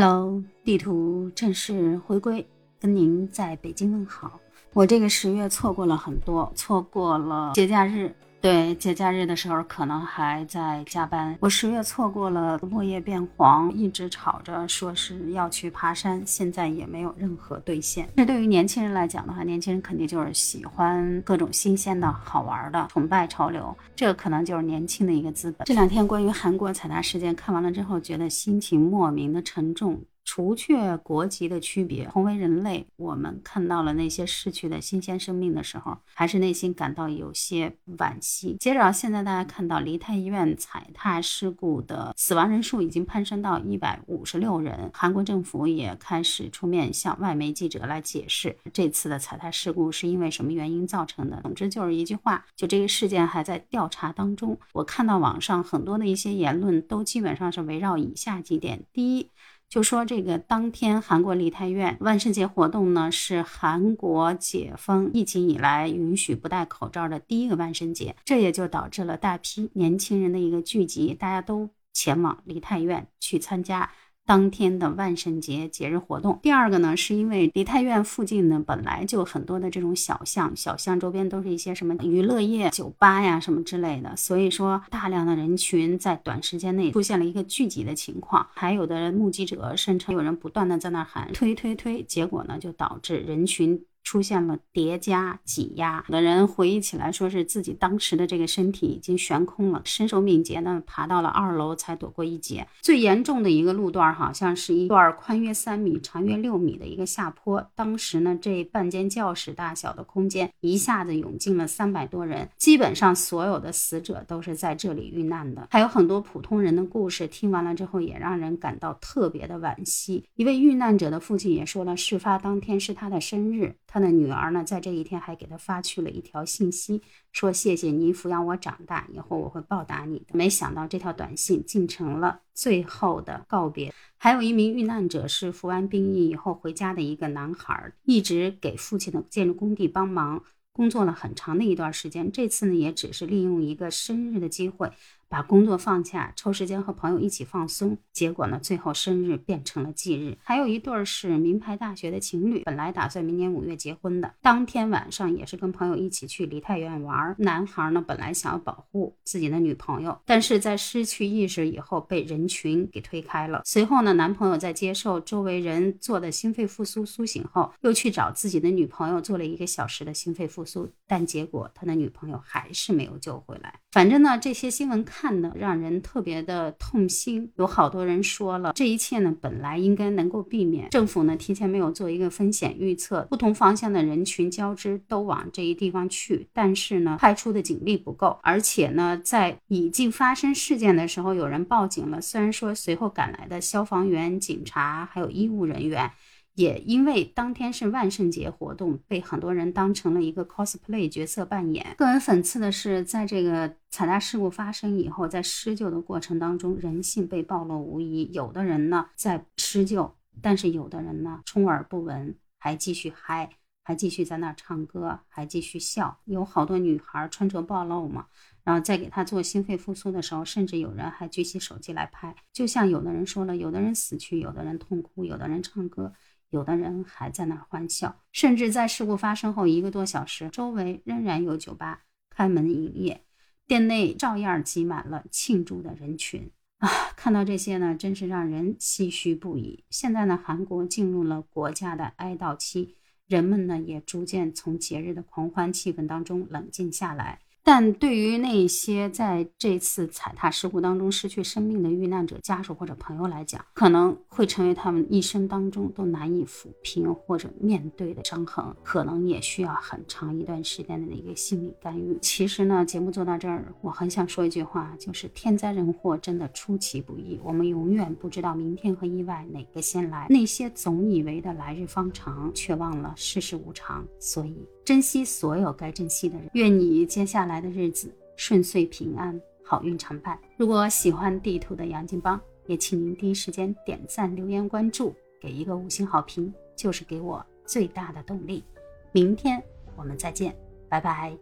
Hello，地图正式回归，跟您在北京问好。我这个十月错过了很多，错过了节假日。对节假日的时候，可能还在加班。我十月错过了落叶变黄，一直吵着说是要去爬山，现在也没有任何兑现。这对于年轻人来讲的话，年轻人肯定就是喜欢各种新鲜的好玩的，崇拜潮流，这可能就是年轻的一个资本。这两天关于韩国踩踏事件看完了之后，觉得心情莫名的沉重。除却国籍的区别，同为人类，我们看到了那些逝去的新鲜生命的时候，还是内心感到有些惋惜。接着，现在大家看到梨泰医院踩踏事故的死亡人数已经攀升到一百五十六人，韩国政府也开始出面向外媒记者来解释这次的踩踏事故是因为什么原因造成的。总之就是一句话，就这个事件还在调查当中。我看到网上很多的一些言论都基本上是围绕以下几点：第一。就说这个当天韩国梨泰院万圣节活动呢，是韩国解封疫情以来允许不戴口罩的第一个万圣节，这也就导致了大批年轻人的一个聚集，大家都前往梨泰院去参加。当天的万圣节节日活动。第二个呢，是因为梨泰院附近呢本来就很多的这种小巷，小巷周边都是一些什么娱乐业、酒吧呀什么之类的，所以说大量的人群在短时间内出现了一个聚集的情况。还有的目击者声称有人不断的在那喊推推推，结果呢就导致人群。出现了叠加挤压，有的人回忆起来说是自己当时的这个身体已经悬空了，身手敏捷呢，爬到了二楼才躲过一劫。最严重的一个路段好像是一段宽约三米、长约六米的一个下坡，当时呢这半间教室大小的空间一下子涌进了三百多人，基本上所有的死者都是在这里遇难的。还有很多普通人的故事，听完了之后也让人感到特别的惋惜。一位遇难者的父亲也说了，事发当天是他的生日。他的女儿呢，在这一天还给他发去了一条信息，说：“谢谢你抚养我长大，以后我会报答你的。”没想到这条短信竟成了最后的告别。还有一名遇难者是服完兵役以后回家的一个男孩，一直给父亲的建筑工地帮忙。工作了很长的一段时间，这次呢也只是利用一个生日的机会，把工作放下，抽时间和朋友一起放松。结果呢，最后生日变成了忌日。还有一对是名牌大学的情侣，本来打算明年五月结婚的，当天晚上也是跟朋友一起去梨泰院玩。男孩呢本来想要保护自己的女朋友，但是在失去意识以后被人群给推开了。随后呢，男朋友在接受周围人做的心肺复苏苏醒后，又去找自己的女朋友做了一个小时的心肺复苏。但结果他的女朋友还是没有救回来。反正呢，这些新闻看的让人特别的痛心。有好多人说了，这一切呢本来应该能够避免。政府呢提前没有做一个风险预测，不同方向的人群交织都往这一地方去，但是呢派出的警力不够，而且呢在已经发生事件的时候有人报警了，虽然说随后赶来的消防员、警察还有医务人员。也因为当天是万圣节活动，被很多人当成了一个 cosplay 角色扮演。个人讽刺的是，在这个踩踏事故发生以后，在施救的过程当中，人性被暴露无遗。有的人呢在施救，但是有的人呢充耳不闻，还继续嗨，还继续在那唱歌，还继续笑。有好多女孩穿着暴露嘛，然后在给他做心肺复苏的时候，甚至有人还举起手机来拍。就像有的人说了，有的人死去，有的人痛哭，有的人唱歌。有的人还在那儿欢笑，甚至在事故发生后一个多小时，周围仍然有酒吧开门营业，店内照样挤满了庆祝的人群啊！看到这些呢，真是让人唏嘘不已。现在呢，韩国进入了国家的哀悼期，人们呢也逐渐从节日的狂欢气氛当中冷静下来。但对于那些在这次踩踏事故当中失去生命的遇难者家属或者朋友来讲，可能会成为他们一生当中都难以抚平或者面对的伤痕，可能也需要很长一段时间的一个心理干预。其实呢，节目做到这儿，我很想说一句话，就是天灾人祸真的出其不意，我们永远不知道明天和意外哪个先来。那些总以为的来日方长，却忘了世事无常，所以。珍惜所有该珍惜的人，愿你接下来的日子顺遂平安，好运常伴。如果喜欢地图的杨金邦，也请您第一时间点赞、留言、关注，给一个五星好评，就是给我最大的动力。明天我们再见，拜拜。